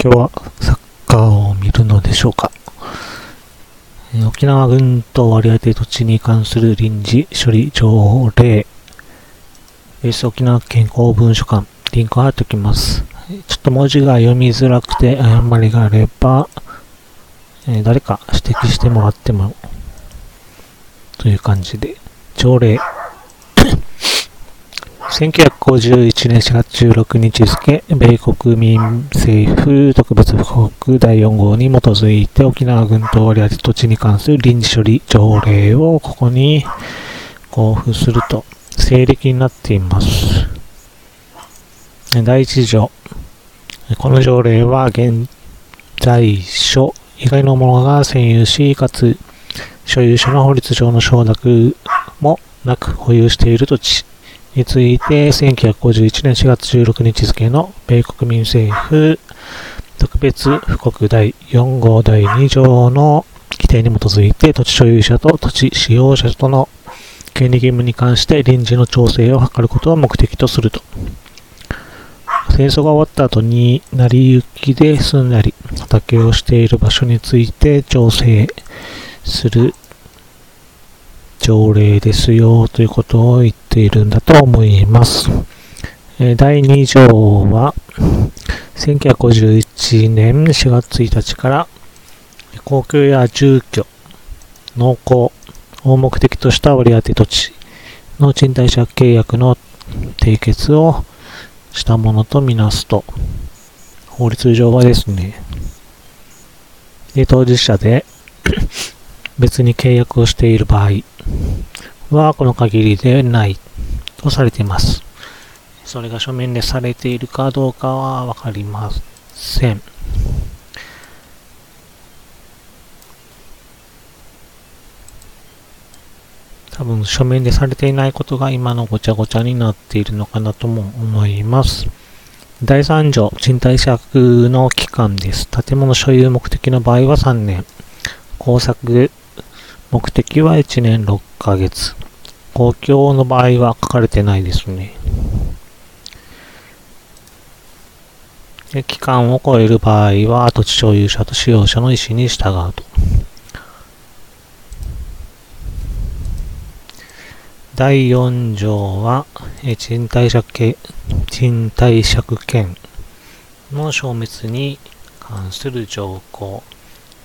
今日はサッカーを見るのでしょうか？えー沖縄軍と割り当て土地に関する臨時処理条例。ベース沖縄県公文書館、リンク貼っておきます。ちょっと文字が読みづらくて誤りがあれば、えー誰か指摘してもらっても、という感じで、条例。1951年4月16日付、米国民政府特別布告第4号に基づいて沖縄軍と割り当て土地に関する臨時処理条例をここに交付すると、西暦になっています。第一条。この条例は現在所以外の者が占有し、かつ所有者の法律上の承諾もなく保有している土地について、1951年4月16日付の米国民政府特別布告第4号第2条の規定に基づいて、土地所有者と土地使用者との権利義務に関して臨時の調整を図ることを目的とすると。戦争が終わった後に成り行きで住んだり、畑をしている場所について調整する条例ですよということを言っているんだと思います。第2条は、1951年4月1日から、公共や住居、農耕を目的とした割り当て土地の賃貸借契約の締結をしたものとみなすと、法律上はですね、で当事者で別に契約をしている場合はこの限りでないとされています。それが書面でされているかどうかはわかりません。多分書面でされていないことが今のごちゃごちゃになっているのかなとも思います。第3条、賃貸借の期間です。建物所有目的の場合は3年。工作目的は1年6ヶ月。公共の場合は書かれてないですね。期間を超える場合は土地所有者と使用者の意思に従うと。第4条は、賃貸借権、賃貸借権の消滅に関する条項。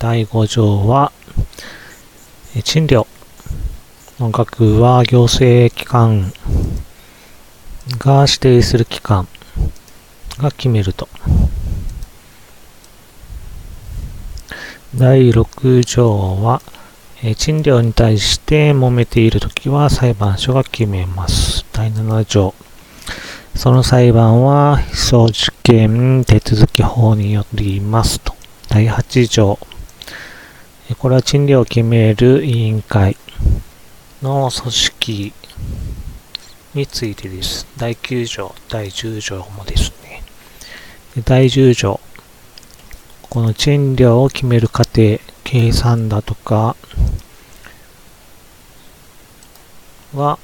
第5条は、賃料の額は行政機関が指定する機関が決めると。第6条は、賃料に対して揉めているときは裁判所が決めます。第7条。その裁判は、被訴事件手続き法によりますと。第8条。これは賃料を決める委員会の組織についてです。第9条、第10条もですね。第10条。この賃料を決める過程、計算だとかは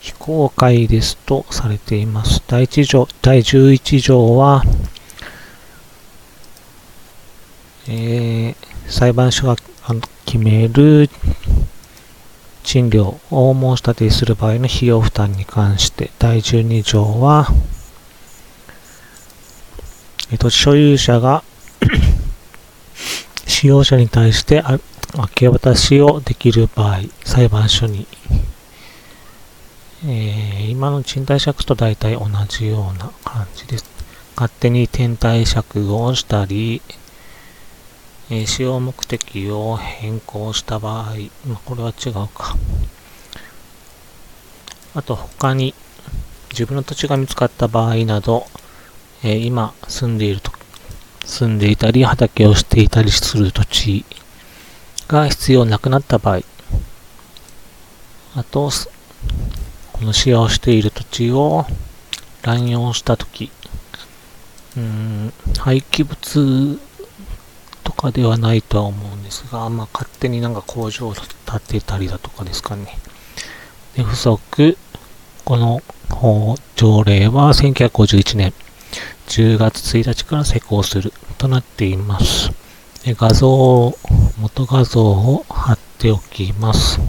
非公開ですとされています。第1条、第11条は、えー裁判所が決める賃料を申し立てする場合の費用負担に関して、第12条は、土地所有者が 使用者に対して明け渡しをできる場合、裁判所に、えー今の賃貸借と大体同じような感じです。勝手に天体借をしたり、え使用目的を変更した場合、ま、これは違うか。あと他に自分の土地が見つかった場合など、え今住んでいると、住んでいたり畑をしていたりする土地が必要なくなった場合、あと、この使用している土地を乱用したとき、うーん、廃棄物とかではないとは思うんですが、まあ、勝手になんか工場を建てたりだとかですかね。で、不足、この条例は1951年10月1日から施行するとなっています。画像を、元画像を貼っておきます。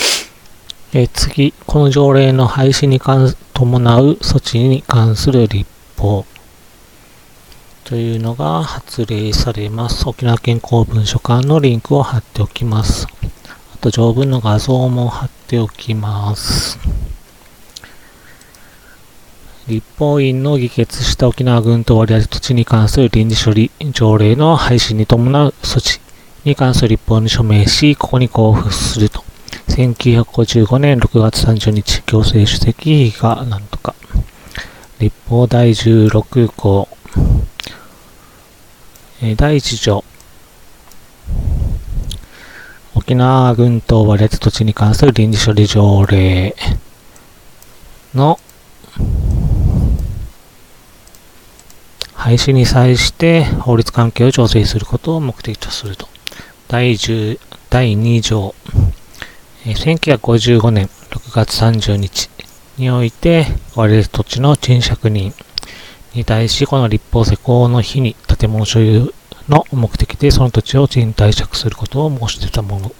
え次、この条例の廃止に伴う措置に関する立法というのが発令されます。沖縄県公文書館のリンクを貼っておきます。あと条文の画像も貼っておきます。立法院の議決した沖縄軍と割当土地に関する臨時処理条例の廃止に伴う措置に関する立法に署名し、ここに交付すると。1955年6月30日、行政主席がなんとか、立法第16項、第1条、沖縄群島割れ土地に関する臨時処理条例の廃止に際して法律関係を調整することを目的とすると。第10第2条、1955年6月30日において、割れる土地の賃借人に対し、この立法施行の日に建物所有の目的でその土地を賃貸借することを申し出たもの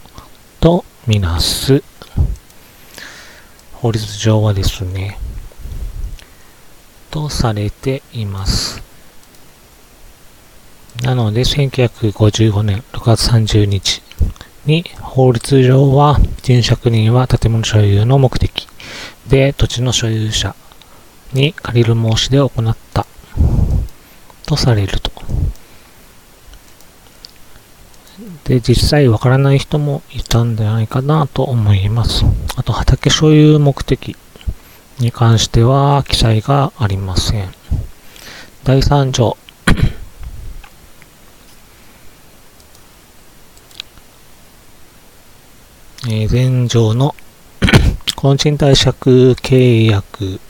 とみなす。法律上はですね、とされています。なので、1955年6月30日に法律上は賃借人は建物所有の目的で土地の所有者に借りる申し出を行ったとされると。で、実際わからない人もいたんじゃないかなと思います。あと、畑所有目的に関しては記載がありません。第3条。えー、前条のこの賃貸借契約、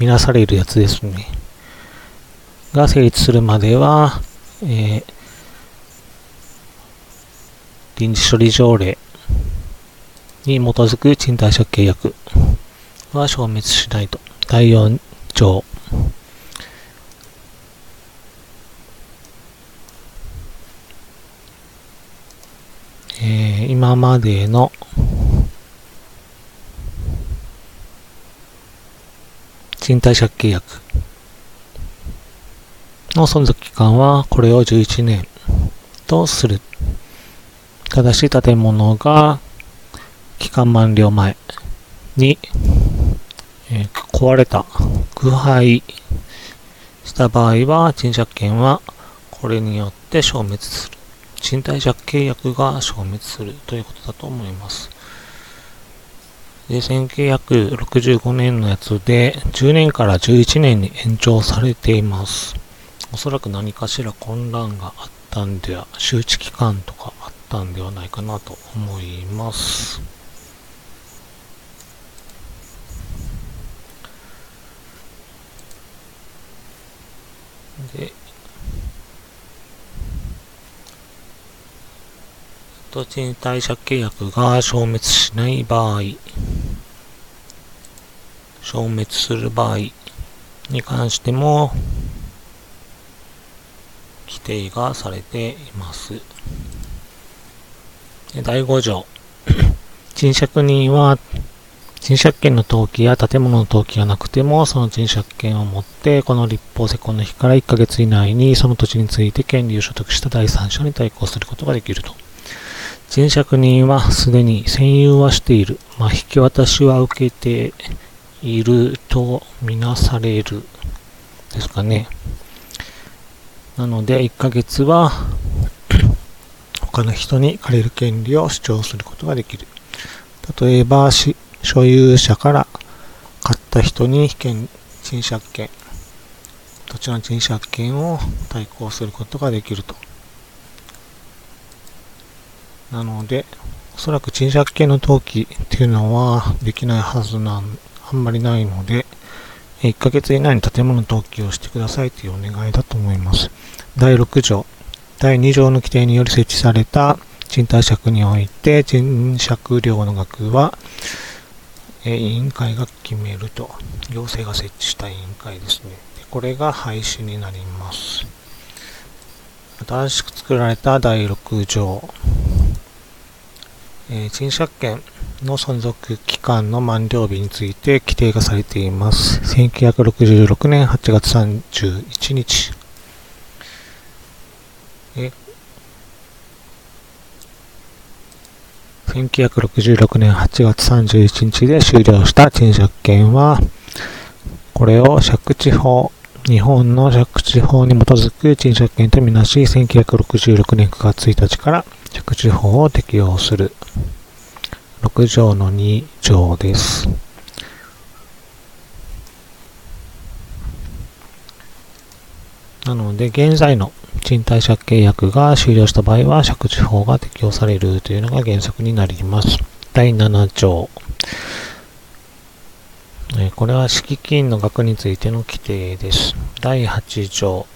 見なされるやつですね。が成立するまでは、えー、臨時処理条例に基づく賃貸借契約は消滅しないと。第4条。えー、今までの賃貸借契約の存続期間はこれを11年とする。ただし建物が期間満了前に、えー、壊れた、腐敗した場合は賃借権はこれによって消滅する。賃貸借契約が消滅するということだと思います。1965年のやつで10年から11年に延長されています。おそらく何かしら混乱があったんでは、周知期間とかあったんではないかなと思います。で、と賃貸借契約が消滅しない場合、消滅する場合に関しても、定がされています。第5条。賃借人は、賃借権の登記や建物の登記がなくても、その賃借権を持って、この立法施行の日から1ヶ月以内に、その土地について権利を所得した第三者に対抗することができると。賃借人はすでに占有はしている。まあ、引き渡しは受けているとみなされる。ですかね。なので、1ヶ月は他の人に借りる権利を主張することができる。例えば、所有者から買った人に権賃借権、土地の賃借権を対抗することができると。なので、おそらく賃借権の登記っていうのはできないはずなん、あんまりないので、1ヶ月以内に建物登記をしてくださいというお願いだと思います。第6条、第2条の規定により設置された賃貸借において、賃借料の額は、え委員会が決めると、行政が設置した委員会ですね。でこれが廃止になります。新しく作られた第6条、えー、賃借権の存続期間の満了日について規定がされています。1966年8月31日。え1966年8月31日で終了した賃借権は、これを借地法日本の借地法に基づく賃借権とみなし、1966年9月1日から借地法を適用する。6条の2条です。なので、現在の賃貸借契約が終了した場合は、借地法が適用されるというのが原則になります。第7条。これは敷金の額についての規定です。第8条。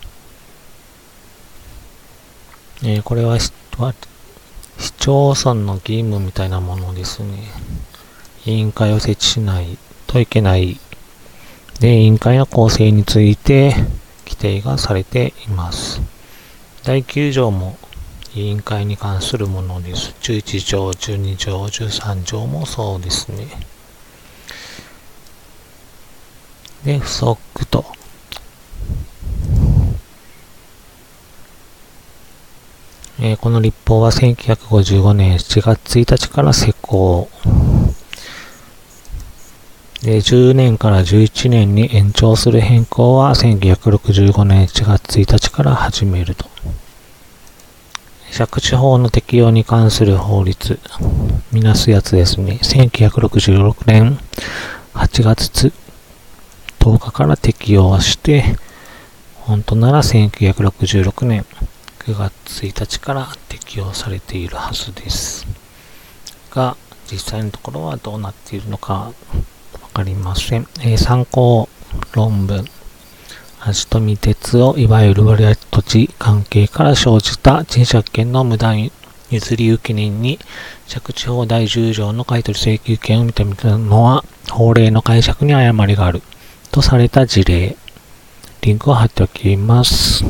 これは市町村の義務みたいなものですね。委員会を設置しないといけない。で、委員会の構成について規定がされています。第9条も委員会に関するものです。11条、12条、13条もそうですね。で、不足と。えー、この立法は1955年7月1日から施行。で、10年から11年に延長する変更は1965年1月1日から始めると。借地法の適用に関する法律、みなすやつですね。1966年8月10日から適用して、本当なら1966年9月1日から適用されているはずです。が、実際のところはどうなっているのかわかりません。えー、参考論文。足富鉄をいわゆる割合土地関係から生じた賃借権の無断譲り受け人に借地法第10条の買取請求権を認めたのは法令の解釈に誤りがある。とされた事例、リンクを貼っておきます。